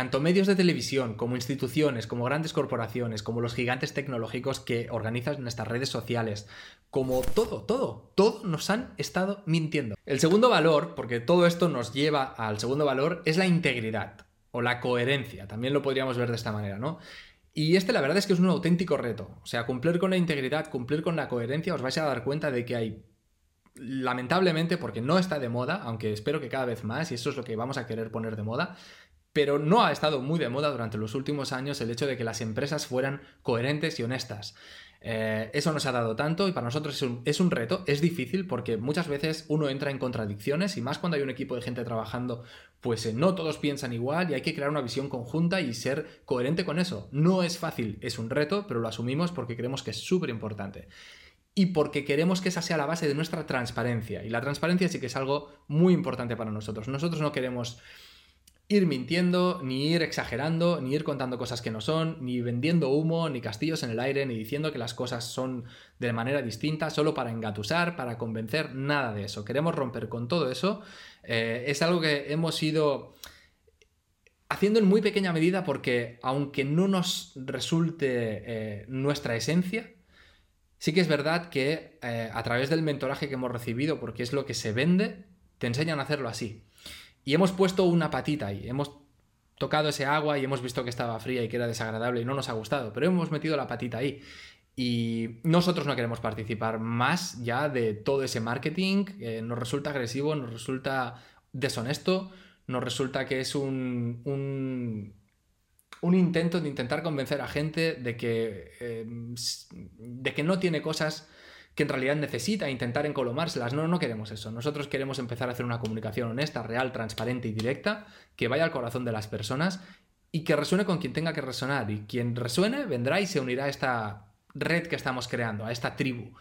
tanto medios de televisión como instituciones, como grandes corporaciones, como los gigantes tecnológicos que organizan nuestras redes sociales, como todo, todo, todo nos han estado mintiendo. El segundo valor, porque todo esto nos lleva al segundo valor, es la integridad o la coherencia, también lo podríamos ver de esta manera, ¿no? Y este la verdad es que es un auténtico reto, o sea, cumplir con la integridad, cumplir con la coherencia, os vais a dar cuenta de que hay lamentablemente, porque no está de moda, aunque espero que cada vez más, y eso es lo que vamos a querer poner de moda, pero no ha estado muy de moda durante los últimos años el hecho de que las empresas fueran coherentes y honestas. Eh, eso nos ha dado tanto y para nosotros es un, reto, es difícil porque muchas veces uno entra en contradicciones y más cuando hay un equipo de gente trabajando, pues eh, no todos piensan igual y hay que crear una visión conjunta y ser coherente con eso. No es fácil, es un reto, pero lo asumimos porque creemos que es súper importante. Y porque queremos que esa sea la base de nuestra transparencia. Y la transparencia sí que es algo muy importante para nosotros. Nosotros no queremos ir mintiendo, ni ir exagerando, ni ir contando cosas que no son, ni vendiendo humo, ni castillos en el aire, ni diciendo que las cosas son de manera distinta, solo para engatusar, para convencer, nada de eso. Queremos romper con todo eso. Eh, es algo que hemos ido haciendo en muy pequeña medida porque aunque no nos resulte eh, nuestra esencia, sí que es verdad que eh, a través del mentoraje que hemos recibido, porque es lo que se vende, te enseñan a hacerlo así. Y hemos puesto una patita ahí, hemos tocado ese agua y hemos visto que estaba fría y que era desagradable y no nos ha gustado, pero hemos metido la patita ahí. Y nosotros no queremos participar más ya de todo ese marketing, nos resulta agresivo, nos resulta deshonesto, nos resulta que es un, un, intento de intentar convencer a gente de que, eh, de que no tiene cosas que en realidad necesita intentar encolomárselas. No, no queremos eso. Nosotros queremos empezar a hacer una comunicación honesta, real, transparente y directa, que vaya al corazón de las personas y que resuene con quien tenga que resonar. Y quien resuene vendrá y se unirá a esta red que estamos creando, a esta tribu.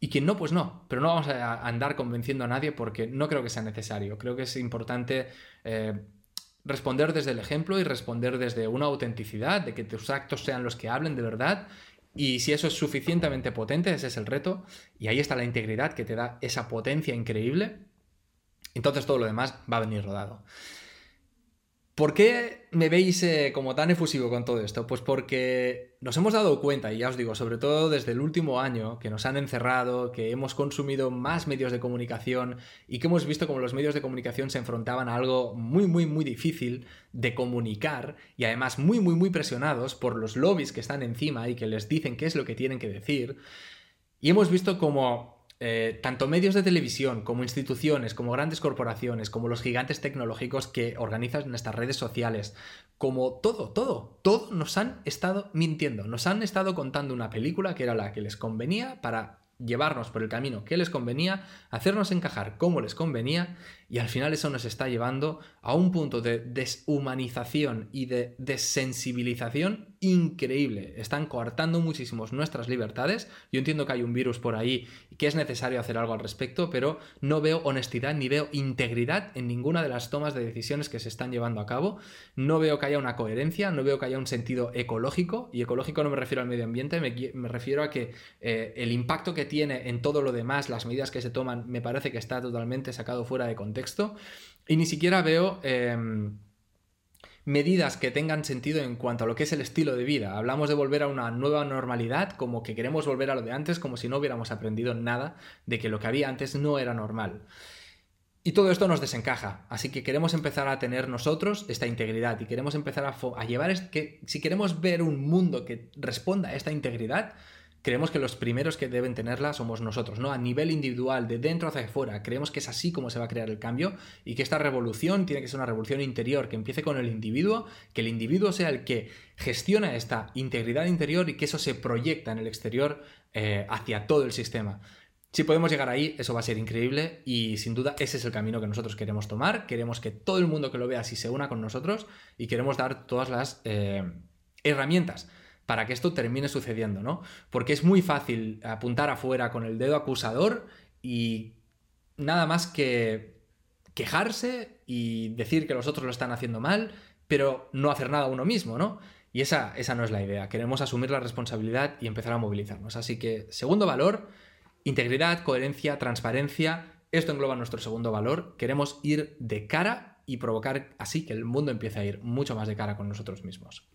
Y quien no, pues no. Pero no vamos a andar convenciendo a nadie porque no creo que sea necesario. Creo que es importante eh, responder desde el ejemplo y responder desde una autenticidad, de que tus actos sean los que hablen de verdad y si eso es suficientemente potente, ese es el reto, y ahí está la integridad que te da esa potencia increíble, entonces todo lo demás va a venir rodado. ¿Por qué me veis eh, como tan efusivo con todo esto? Pues porque nos hemos dado cuenta, y ya os digo, sobre todo desde el último año, que nos han encerrado, que hemos consumido más medios de comunicación y que hemos visto como los medios de comunicación se enfrentaban a algo muy, muy, muy difícil de comunicar y además muy, muy, muy presionados por los lobbies que están encima y que les dicen qué es lo que tienen que decir. Y hemos visto como eh, tanto medios de televisión como instituciones, como grandes corporaciones, como los gigantes tecnológicos que organizan nuestras redes sociales, como todo, todo, todo nos han estado mintiendo, nos han estado contando una película que era la que les convenía para llevarnos por el camino que les convenía, hacernos encajar como les convenía y al final eso nos está llevando a un punto de deshumanización y de desensibilización increíble. Están coartando muchísimos nuestras libertades. Yo entiendo que hay un virus por ahí y que es necesario hacer algo al respecto, pero no veo honestidad ni veo integridad en ninguna de las tomas de decisiones que se están llevando a cabo. No veo que haya una coherencia, no veo que haya un sentido ecológico, y ecológico no me refiero al medio ambiente, me, refiero a que eh, el impacto que tiene en todo lo demás, las medidas que se toman, me parece que está totalmente sacado fuera de contexto. Y ni siquiera veo... Em, medidas que tengan sentido en cuanto a lo que es el estilo de vida. Hablamos de volver a una nueva normalidad, como que queremos volver a lo de antes, como si no hubiéramos aprendido nada de que lo que había antes no era normal. Y todo esto nos desencaja, así que queremos empezar a tener nosotros esta integridad y queremos empezar a, a llevar, que si queremos ver un mundo que responda a esta integridad, creemos que los primeros que deben tenerla somos nosotros, ¿no? A nivel individual, de dentro hacia afuera, creemos que es así como se va a crear el cambio y que esta revolución tiene que ser una revolución interior, que empiece con el individuo, que el individuo sea el que gestiona esta integridad interior y que eso se proyecta en el exterior eh, hacia todo el sistema. Si podemos llegar ahí, eso va a ser increíble y sin duda ese es el camino que nosotros queremos tomar. Queremos que todo el mundo que lo vea así se una con nosotros y queremos dar todas las eh, herramientas para que esto termine sucediendo, ¿no? Porque es muy fácil apuntar afuera con el dedo acusador y nada más que quejarse y decir que los otros lo están haciendo mal, pero no hacer nada uno mismo, ¿no? Y esa, esa no es la idea. Queremos asumir la responsabilidad y empezar a movilizarnos. Así que, segundo valor, integridad, coherencia, transparencia. Esto engloba nuestro segundo valor. Queremos ir de cara y provocar así que el mundo empiece a ir mucho más de cara con nosotros mismos.